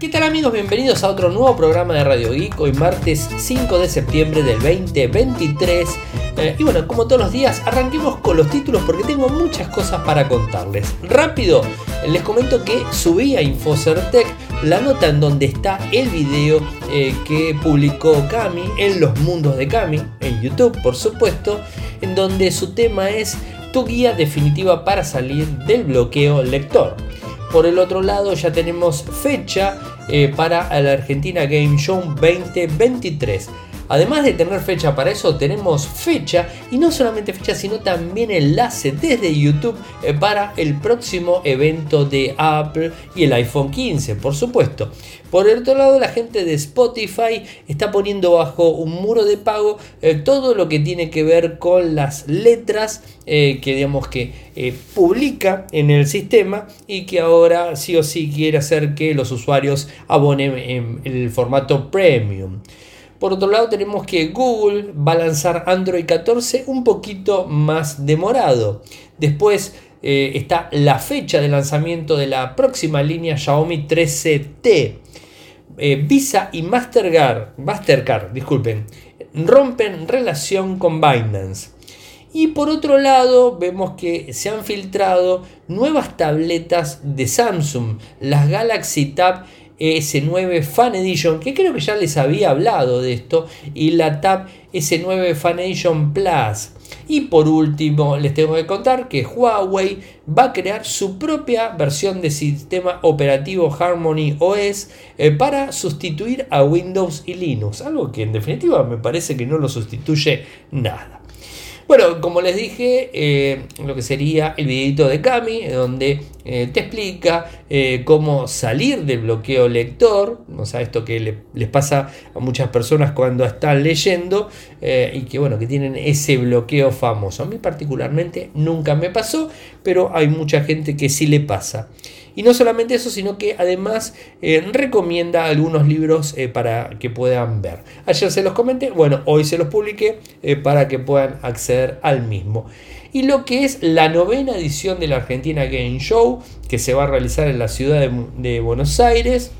¿Qué tal amigos? Bienvenidos a otro nuevo programa de Radio Geek, hoy martes 5 de septiembre del 2023. Eh, y bueno, como todos los días, arranquemos con los títulos porque tengo muchas cosas para contarles. Rápido, les comento que subí a Infocertec la nota en donde está el video eh, que publicó Cami en los mundos de Cami, en YouTube por supuesto, en donde su tema es tu guía definitiva para salir del bloqueo lector. Por el otro lado ya tenemos fecha eh, para la Argentina Game Show 2023. Además de tener fecha para eso, tenemos fecha y no solamente fecha, sino también enlace desde YouTube eh, para el próximo evento de Apple y el iPhone 15, por supuesto. Por el otro lado, la gente de Spotify está poniendo bajo un muro de pago eh, todo lo que tiene que ver con las letras eh, que digamos que publica en el sistema y que ahora sí o sí quiere hacer que los usuarios abonen en el formato premium. Por otro lado tenemos que Google va a lanzar Android 14 un poquito más demorado. Después eh, está la fecha de lanzamiento de la próxima línea Xiaomi 13T. Eh, Visa y Mastercard, Mastercard disculpen, rompen relación con Binance. Y por otro lado, vemos que se han filtrado nuevas tabletas de Samsung, las Galaxy Tab S9 Fan Edition, que creo que ya les había hablado de esto, y la Tab S9 Fan Edition Plus. Y por último, les tengo que contar que Huawei va a crear su propia versión de sistema operativo Harmony OS eh, para sustituir a Windows y Linux. Algo que en definitiva me parece que no lo sustituye nada. Bueno, como les dije, eh, lo que sería el videito de Cami, donde eh, te explica eh, cómo salir del bloqueo lector, o sea, esto que les pasa a muchas personas cuando están leyendo y que bueno, que tienen ese bloqueo famoso. A mí particularmente nunca me pasó, pero hay mucha gente que sí le pasa. Y no solamente eso, sino que además eh, recomienda algunos libros eh, para que puedan ver. Ayer se los comenté, bueno, hoy se los publiqué eh, para que puedan acceder al mismo. Y lo que es la novena edición de la Argentina Game Show, que se va a realizar en la ciudad de, de Buenos Aires,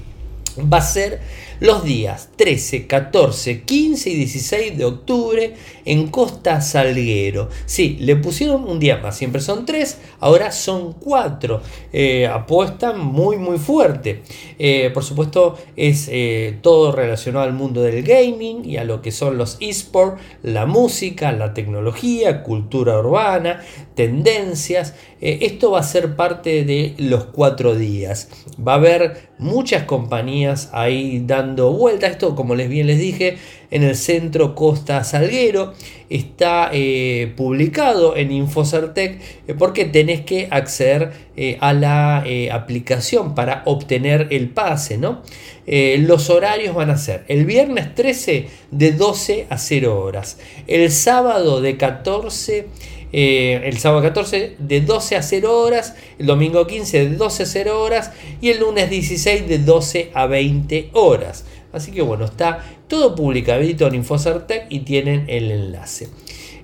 va a ser los días 13, 14, 15 y 16 de octubre en Costa Salguero. Sí, le pusieron un día más, siempre son tres, ahora son cuatro. Eh, apuestan muy muy fuerte. Eh, por supuesto es eh, todo relacionado al mundo del gaming y a lo que son los esports, la música, la tecnología, cultura urbana, tendencias. esto va a ser parte de los cuatro días. Va a haber muchas compañías ahí dando vuelta. Esto, como les bien les dije, en el centro Costa Salguero. Está eh, publicado en Infocertec eh, porque tenés que acceder eh, a la aplicación para obtener el pase. ¿no? los horarios van a ser el viernes 13 de 12 a 0 horas, el sábado de 14 el sábado 14 de 12 a 0 horas, el domingo 15 de 12 a 0 horas y el lunes 16 de 12 a 20 horas. Así que bueno, está todo publicadito en Infocertec y tienen el enlace.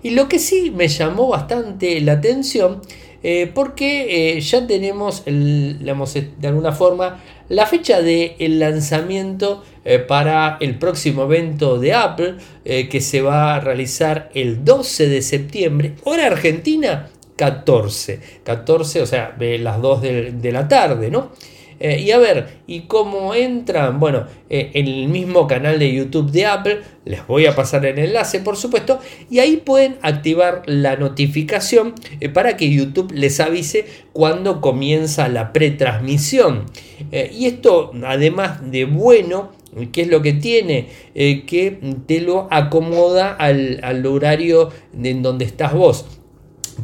Y lo que sí me llamó bastante la atención, eh, porque eh, ya tenemos, el, de alguna forma, la fecha del el lanzamiento eh, para el próximo evento de Apple, que se va a realizar el 12 de septiembre, hora argentina, 14. 14, o sea, las 2 de, de la tarde, ¿no? Eh, y a ver, ¿y cómo entran? Bueno, eh, en el mismo canal de YouTube de Apple, les voy a pasar el enlace por supuesto, y ahí pueden activar la notificación eh, para que YouTube les avise cuando comienza la pretransmisión. Y esto, además de bueno, ¿Qué es lo que tiene? que te lo acomoda al, al horario en donde estás vos.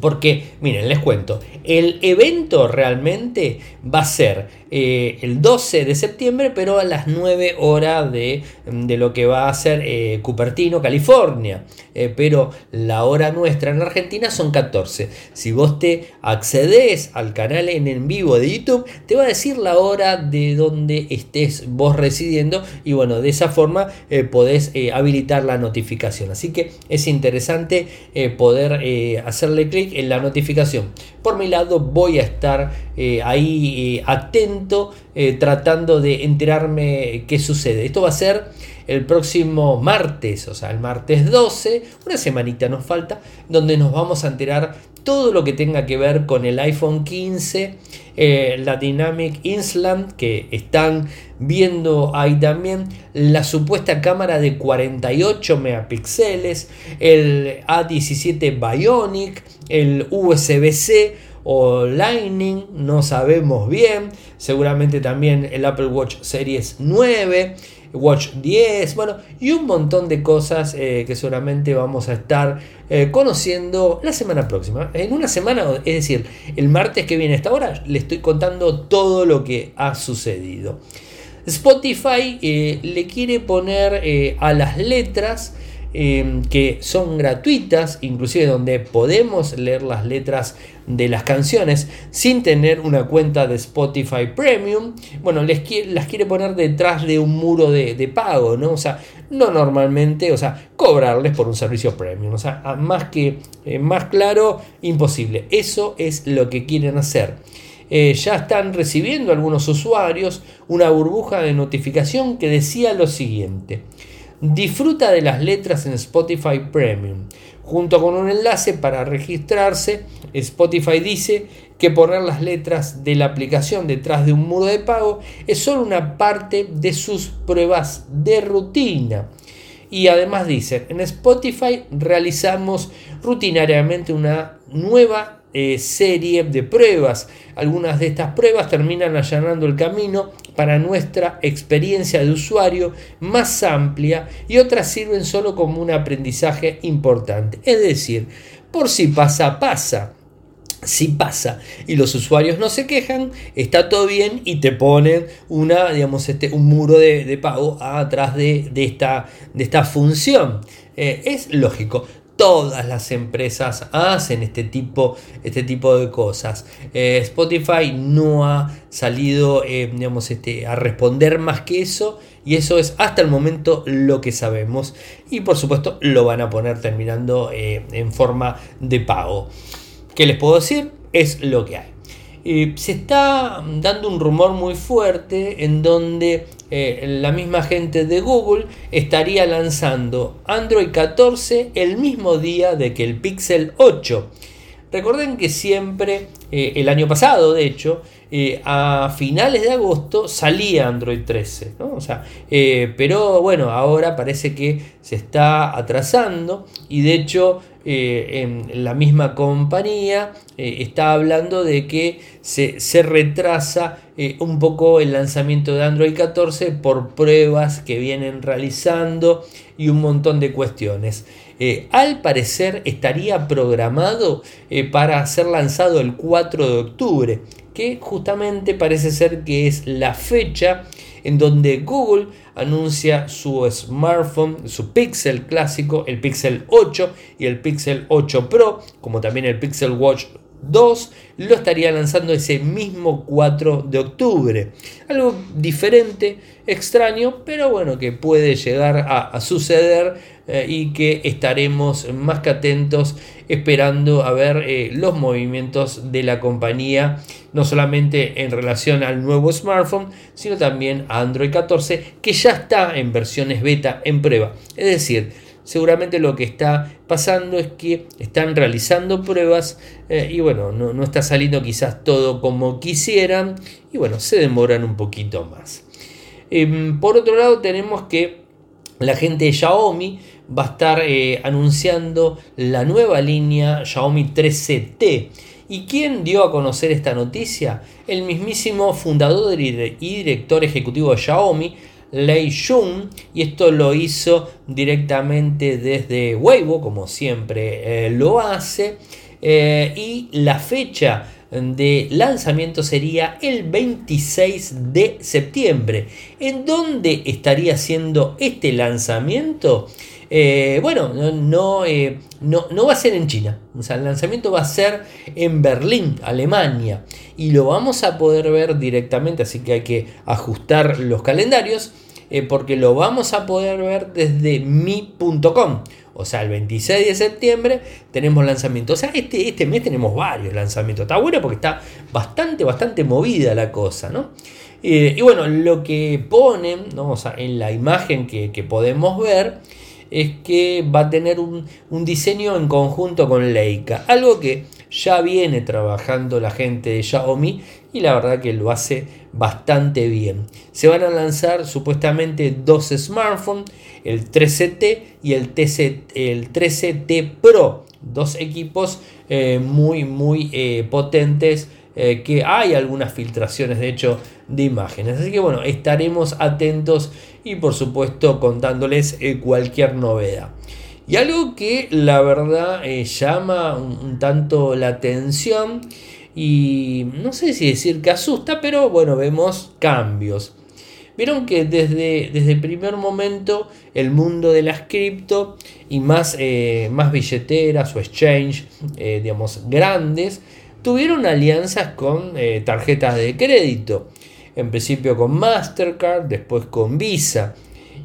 Porque, miren, les cuento, el evento realmente va a ser eh, el 12 de septiembre, pero a las 9 horas de, lo que va a ser eh, Cupertino, California. Eh, pero la hora nuestra en Argentina son 14. Si vos te accedes al canal en, en vivo de YouTube, te va a decir la hora de donde estés vos residiendo y bueno, de esa forma podés habilitar la notificación. Así que es interesante poder hacerle clic en la notificación. Por mi lado voy a estar eh, ahí eh, atento, tratando de enterarme qué sucede. Esto va a ser el próximo martes, o sea, el martes 12, una semanita nos falta, donde nos vamos a enterar todo lo que tenga que ver con el iPhone 15, eh, la Dynamic Island, que están viendo ahí también, la supuesta cámara de 48 megapíxeles, el A17 Bionic, el USB-C o Lightning, no sabemos bien, seguramente también el Apple Watch Series 9. Watch 10, bueno, y un montón de cosas eh, que seguramente vamos a estar eh, conociendo la semana próxima. En una semana, es decir, el martes que viene a esta hora, le estoy contando todo lo que ha sucedido. Spotify eh, le quiere poner a las letras que son gratuitas, inclusive donde podemos leer las letras de las canciones sin tener una cuenta de Spotify Premium. Bueno, les las quiere poner detrás de un muro de, pago, ¿no? O sea, no normalmente, o sea, cobrarles por un servicio premium. O sea, más que eh, más claro, imposible. Eso es lo que quieren hacer. Eh, ya están recibiendo algunos usuarios una burbuja de notificación que decía lo siguiente. Disfruta de las letras en Spotify Premium. Junto con un enlace para registrarse, Spotify dice que poner las letras de la aplicación detrás de un muro de pago es solo una parte de sus pruebas de rutina. Y además dice, en Spotify realizamos rutinariamente una nueva eh, serie de pruebas. Algunas de estas pruebas terminan allanando el camino para nuestra experiencia de usuario más amplia y otras sirven solo como un aprendizaje importante. Es decir, por si pasa, pasa. Si pasa y los usuarios no se quejan, está todo bien y te ponen una, digamos, este, un muro de, pago atrás de, esta, de esta función. Eh, es lógico todas las empresas hacen este tipo, este tipo de cosas. Eh, Spotify no ha salido eh, digamos, este, a responder más que eso y eso es hasta el momento lo que sabemos y por supuesto lo van a poner terminando eh, en forma de pago. ¿Qué les puedo decir? Es lo que hay. se está dando un rumor muy fuerte en donde eh, la misma gente de Google estaría lanzando Android 14 el mismo día de que el Pixel 8. Recuerden que siempre, eh, el año pasado de hecho, eh, a finales de agosto salía Android 13. O sea, pero bueno, ahora parece que se está atrasando y de hecho eh, en la misma compañía eh, está hablando de que se, retrasa eh, un poco el lanzamiento de Android 14 por pruebas que vienen realizando y un montón de cuestiones. Al parecer estaría programado para ser lanzado el 4 de octubre, que justamente parece ser que es la fecha en donde Google anuncia su smartphone, su Pixel clásico, el Pixel 8 y el Pixel 8 Pro, como también el Pixel Watch 2 lo estaría lanzando ese mismo 4 de octubre. Algo diferente, extraño, pero bueno, que puede llegar a, suceder eh, y que estaremos más que atentos esperando a ver eh, los movimientos de la compañía, no solamente en relación al nuevo smartphone, sino también a Android 14, que ya está en versiones beta en prueba. Es decir, seguramente lo que está pasando es que están realizando pruebas eh, y bueno, no, está saliendo quizás todo como quisieran y bueno, se demoran un poquito más. Em, por otro lado tenemos que la gente de Xiaomi va a estar eh, anunciando la nueva línea Xiaomi 13T. ¿Y quién dio a conocer esta noticia? El mismísimo fundador y director ejecutivo de Xiaomi, Lei Jun y esto lo hizo directamente desde Weibo, como siempre eh, lo hace, eh, y la fecha de lanzamiento sería el 26 de septiembre. ¿En dónde estaría haciendo este lanzamiento? Eh, bueno, no, no, no, va a ser en China. O sea, el lanzamiento va a ser en Berlín, Alemania. Y lo vamos a poder ver directamente, así que hay que ajustar los calendarios. Eh, porque lo vamos a poder ver desde mi.com. O sea, el 26 de septiembre tenemos lanzamiento. O sea, este, este mes tenemos varios lanzamientos. Está bueno porque está bastante, bastante movida la cosa, ¿no? Eh, y bueno, lo que ponen ¿no? en la imagen que, podemos ver es que va a tener un, un, diseño en conjunto con Leica. Algo que ya viene trabajando la gente de Xiaomi y la verdad que lo hace bastante bien. Se van a lanzar supuestamente dos smartphones, el 13T y el, el 13T Pro, dos equipos eh, muy muy eh, potentes eh, que hay algunas filtraciones de hecho de imágenes. Así que bueno, estaremos atentos y por supuesto contándoles cualquier novedad. Y algo que la verdad llama un tanto la atención y no sé si decir que asusta, pero bueno, vemos cambios. Vieron que desde, desde el primer momento el mundo de las cripto y más, eh, más billeteras o exchange, eh, digamos, grandes, tuvieron alianzas con eh, tarjetas de crédito. En principio con Mastercard, después con Visa.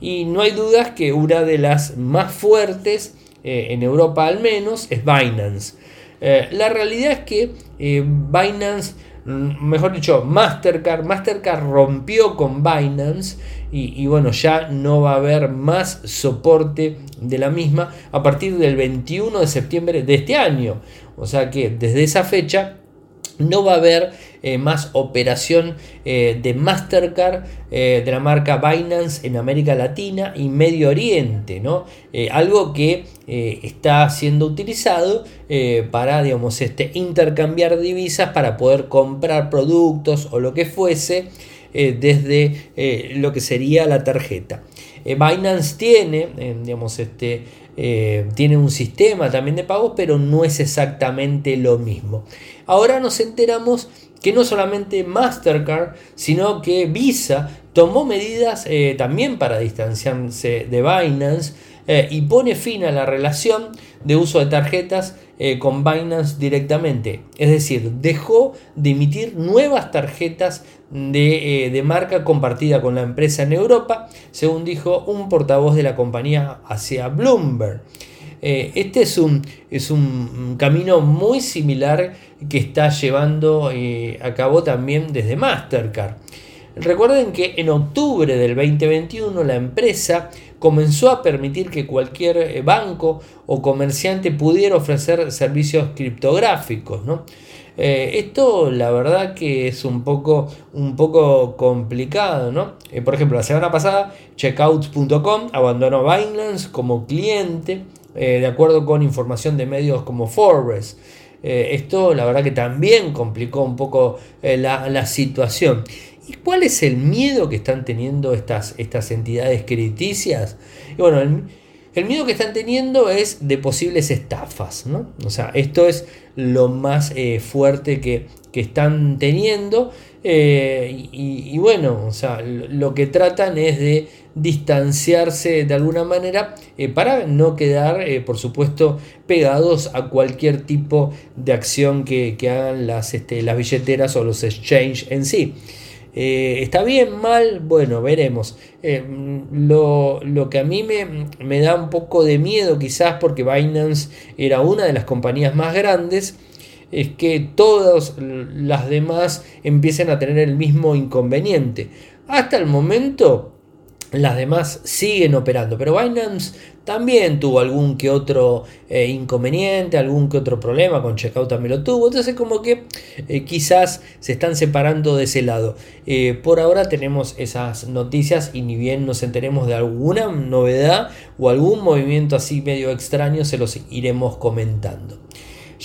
Y no hay dudas que una de las más fuertes, en Europa al menos, es Binance. Eh, la realidad es que eh, Binance, mm, mejor dicho, Mastercard, Mastercard rompió con Binance y, bueno, ya no va a haber más soporte de la misma a partir del 21 de septiembre de este año. O sea que desde esa fecha no va a haber eh, más operación de Mastercard de la marca Binance en América Latina y Medio Oriente, ¿no? algo que está siendo utilizado eh, para digamos, este, intercambiar divisas para poder comprar productos o lo que fuese eh, desde eh, lo que sería la tarjeta. Binance tiene, digamos, este, tiene un sistema también de pagos, pero no es exactamente lo mismo. Ahora nos enteramos que no solamente Mastercard, sino que Visa tomó medidas también para distanciarse de Binance y pone fin a la relación de uso de tarjetas eh, con Binance directamente. Es decir, dejó de emitir nuevas tarjetas de, eh, marca compartida con la empresa en Europa, según dijo un portavoz de la compañía hacia Bloomberg. Eh, este es un, es un camino muy similar que está llevando a cabo también desde Mastercard. Recuerden que en octubre del 2021 la empresa comenzó a permitir que cualquier eh, banco o comerciante pudiera ofrecer servicios criptográficos. Eh, esto la verdad que es un poco, un poco complicado. ¿no? Eh, por ejemplo, la semana pasada checkouts.com abandonó Binance como cliente, de acuerdo con información de medios como Forbes. esto la verdad que también complicó un poco la, la situación. ¿Y cuál es el miedo que están teniendo estas, estas entidades crediticias? Bueno, el, miedo que están teniendo es de posibles estafas, ¿no? O sea, esto es lo más eh, fuerte que, están teniendo. Eh, y, bueno, o sea, lo que tratan es de distanciarse de alguna manera eh, para no quedar, por supuesto, pegados a cualquier tipo de acción que, hagan las, este, las billeteras o los exchange en sí. Eh, ¿Está bien, mal? Bueno, veremos. Eh, lo, que a mí me, me, da un poco de miedo quizás porque Binance era una de las compañías más grandes, es que todas las demás empiecen a tener el mismo inconveniente. Hasta el momento las demás siguen operando, pero Binance también tuvo algún que otro eh, inconveniente, algún que otro problema, con Checkout también lo tuvo, entonces como que eh, quizás se están separando de ese lado. Eh, por ahora tenemos esas noticias y ni bien nos enteremos de alguna novedad o algún movimiento así medio extraño, se los iremos comentando.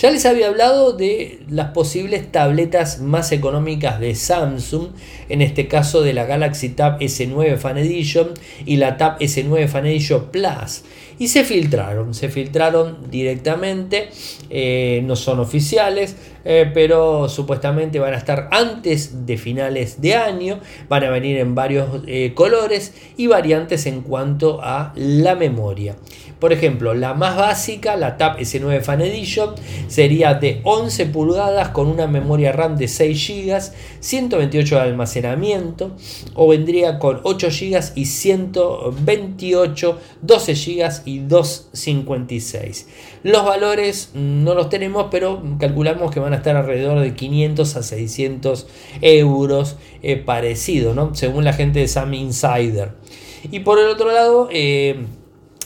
Ya les había hablado de las posibles tabletas más económicas de Samsung, en este caso de la Galaxy Tab S9 Fan Edition y la Tab S9 Fan Edition Plus. Y se filtraron, se filtraron directamente, eh, no son oficiales, eh, pero supuestamente van a estar antes de finales de año, van a venir en varios eh, colores y variantes en cuanto a la memoria. Por ejemplo, la más básica, la Tab S9 Fan Edition, sería de 11 pulgadas con una memoria RAM de 6 GB, 128 de almacenamiento o vendría con 8 GB y 128, 12 GB y 256. Los valores no los tenemos, pero calculamos que van a estar alrededor de 500 a 600 euros eh, parecido, ¿no? según la gente de Sam Insider. Y por el otro lado, eh,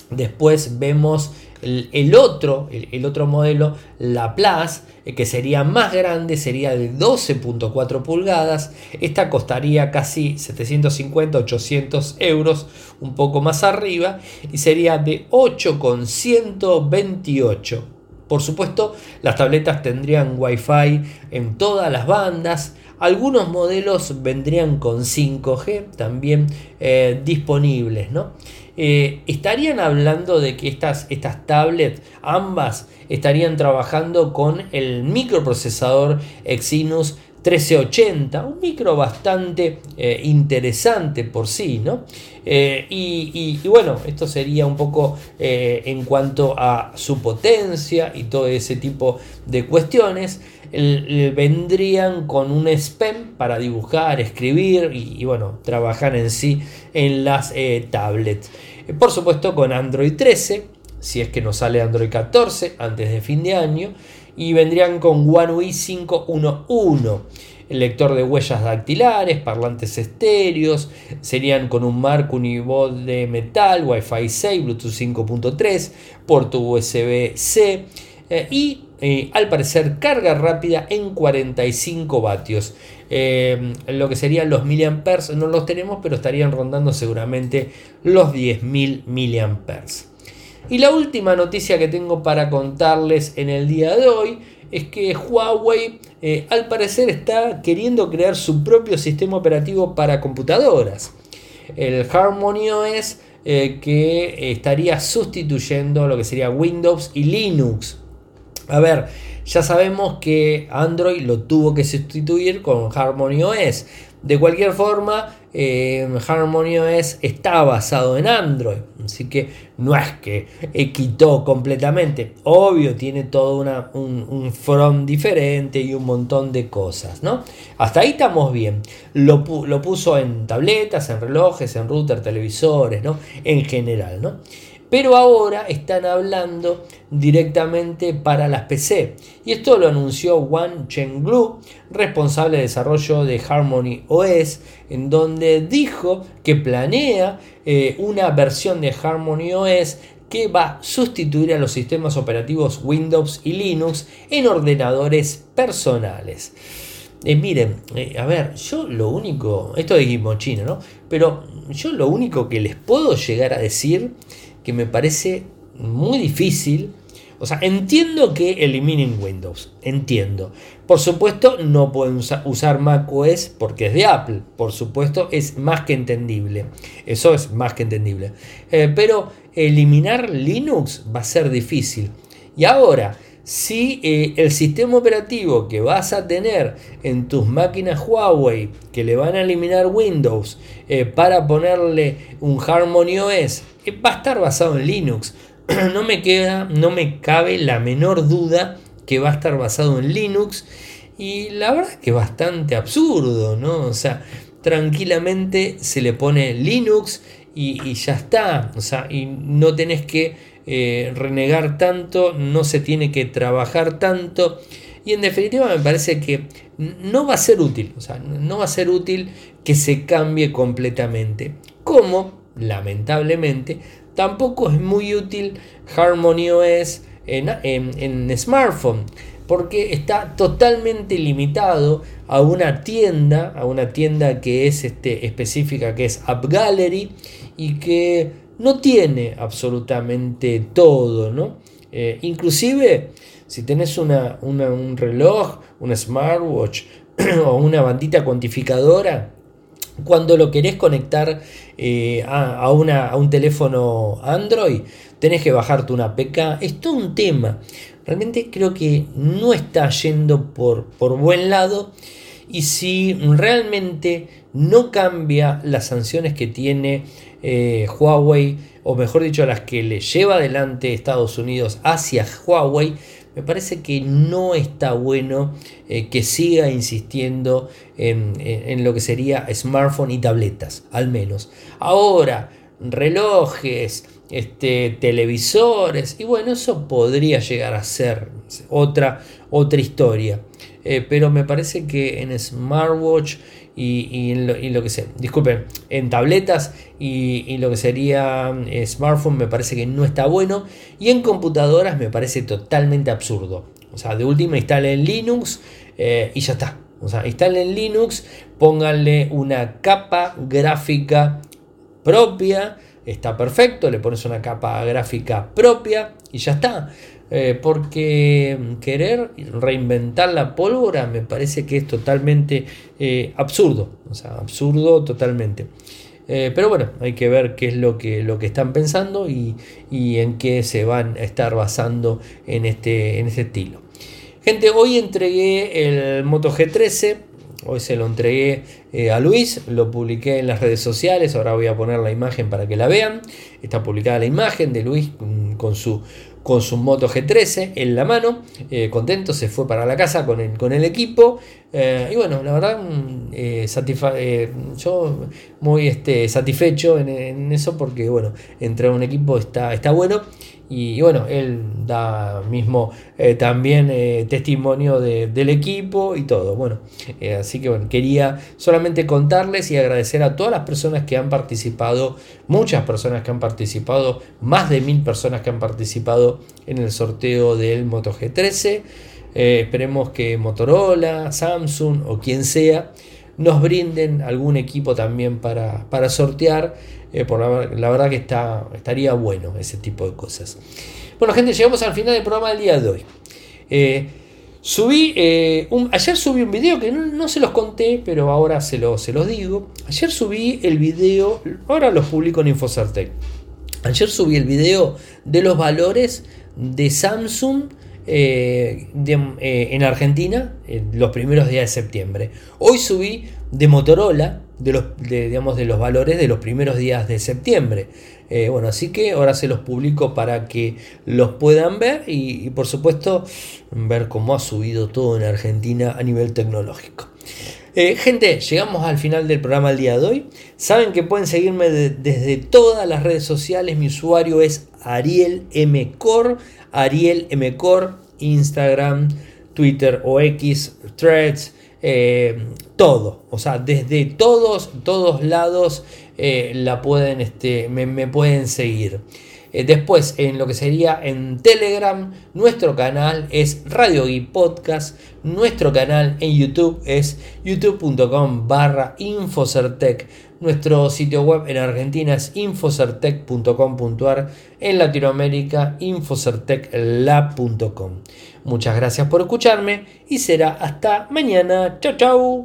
después vemos el, otro, el, otro modelo, la Plus, eh, que sería más grande, sería de 12.4 pulgadas. Esta costaría casi 750-800 euros, un poco más arriba, y sería de 8,128. Por supuesto, las tabletas tendrían Wi-Fi en todas las bandas. Algunos modelos vendrían con 5G también eh, disponibles, ¿no? Eh, estarían hablando de que estas, estas tablets, ambas, estarían trabajando con el microprocesador Exynos 1380, un micro bastante eh, interesante por sí, ¿no? Eh, y, bueno, esto sería un poco en cuanto a su potencia y todo ese tipo de cuestiones. Vendrían con un SPEM para dibujar, escribir y, bueno, trabajar en sí en las tablets. Por supuesto con Android 13, si es que no sale Android 14 antes de fin de año, y vendrían con One UI 5.1.1. El lector de huellas dactilares, parlantes estéreos, serían con un marco univoz de metal, Wi-Fi 6, Bluetooth 5.3, puerto USB-C eh, y eh, al parecer carga rápida en 45 vatios. Eh, lo que serían los miliamperes no los tenemos, pero estarían rondando seguramente los 10.000 miliamperes. Y la última noticia que tengo para contarles en el día de hoy es que Huawei eh, al parecer está queriendo crear su propio sistema operativo para computadoras. El Harmony OS que estaría sustituyendo lo que sería Windows y Linux. A ver, ya sabemos que Android lo tuvo que sustituir con Harmony OS. De cualquier forma, eh, Harmony OS está basado en Android, así que no es que quitó completamente. Obvio, tiene todo un, front diferente y un montón de cosas, ¿no? Hasta ahí estamos bien. Lo, lo puso en tabletas, en relojes, en router, televisores, ¿no? En general, ¿no? Pero ahora están hablando directamente para las PC. Y esto lo anunció Wang Chenglu, responsable de desarrollo de Harmony OS, en donde dijo que planea eh, una versión de Harmony OS que va a sustituir a los sistemas operativos Windows y Linux en ordenadores personales. Eh, miren, eh, a ver, yo lo único, esto de Gimochino, ¿no? Pero yo lo único que les puedo llegar a decir que me parece muy difícil. O sea, entiendo que eliminen Windows, entiendo. Por supuesto, no pueden usar macOS porque es de Apple. Por supuesto, es más que entendible. Eso es más que entendible. Eh, pero eliminar Linux va a ser difícil. Y ahora, si eh, el sistema operativo que vas a tener en tus máquinas Huawei, que le van a eliminar Windows eh, para ponerle un Harmony OS, eh, va a estar basado en Linux. no me queda, no me cabe la menor duda que va a estar basado en Linux. Y la verdad es que bastante absurdo, ¿no? O sea, tranquilamente se le pone Linux y, y ya está. O sea, y no tenés que eh, renegar tanto, no se tiene que trabajar tanto. Y en definitiva me parece que no va a ser útil, no va a ser útil que se cambie completamente. Como, lamentablemente, tampoco es muy útil Harmony OS en, en smartphone porque está totalmente limitado a una tienda, a una tienda que es este, específica, que es App Gallery, y que no tiene absolutamente todo, ¿no? Eh, inclusive si tenés una, un reloj, un smartwatch o una bandita cuantificadora, cuando lo querés conectar eh, a, un teléfono Android, tenés que bajarte una APK. Es todo un tema. Realmente creo que no está yendo por, por buen lado. Y si realmente no cambia las sanciones que tiene eh, Huawei, o mejor dicho, las que le lleva adelante Estados Unidos hacia Huawei, me parece que no está bueno eh, que siga insistiendo en, lo que sería smartphone y tabletas, al menos. Ahora, relojes, este, televisores, y bueno, eso podría llegar a ser otra, otra historia. Eh, pero me parece que en smartwatch y, en, lo, que sé, disculpen, en tabletas y, lo que sería eh, smartphone me parece que no está bueno y en computadoras me parece totalmente absurdo. O sea, de última instalen Linux eh, y ya está. O sea, instalen Linux, pónganle una capa gráfica propia, está perfecto, le pones una capa gráfica propia y ya está. Eh, porque querer reinventar la pólvora me parece que es totalmente eh, absurdo, o sea, absurdo totalmente. Eh, pero bueno, hay que ver qué es lo que, lo que están pensando y, en qué se van a estar basando en este, en este estilo. Gente, hoy entregué el Moto G13, hoy se lo entregué a Luis, lo publiqué en las redes sociales, ahora voy a poner la imagen para que la vean. Está publicada la imagen de Luis mm, con su con su Moto G13 en la mano, eh, contento, se fue para la casa con el, con el equipo. Eh, y bueno, la verdad, mm, eh, yo muy este, satisfecho en, eso porque, bueno, entrar a un equipo está, está bueno. Y, bueno, él da mismo también testimonio del equipo y todo. Bueno, así que bueno, quería solamente contarles y agradecer a todas las personas que han participado, muchas personas que han participado, más de mil personas que han participado en el sorteo del Moto G13. Eh, esperemos que Motorola, Samsung o quien sea nos brinden algún equipo también para, sortear. Eh, por la, verdad que está, estaría bueno ese tipo de cosas. Bueno, gente, llegamos al final del programa del día de hoy. Eh, subí, ayer subí un video que no, se los conté, pero ahora se, se los digo. Ayer subí el video, ahora los publico en Infocertec. Ayer subí el video de los valores de Samsung eh, eh, en Argentina en los primeros días de septiembre. Hoy subí de Motorola de los, digamos, de los valores de los primeros días de septiembre. Eh, bueno, así que ahora se los publico para que los puedan ver y, por supuesto ver cómo ha subido todo en Argentina a nivel tecnológico. Eh, gente, llegamos al final del programa el día de hoy. Saben que pueden seguirme desde todas las redes sociales. Mi usuario es Ariel M. Ariel M. Instagram, Twitter o X, Threads, eh, todo. O sea, desde todos, todos lados eh, la pueden, este, me pueden seguir. Eh, después, en lo que sería en Telegram, nuestro canal es Radio y Podcast. Nuestro canal en YouTube es youtube.com barra Infocertec. Nuestro sitio web en Argentina es infocertec.com.ar. En Latinoamérica, infocerteclab.com. Muchas gracias por escucharme y será hasta mañana. Chau, chau.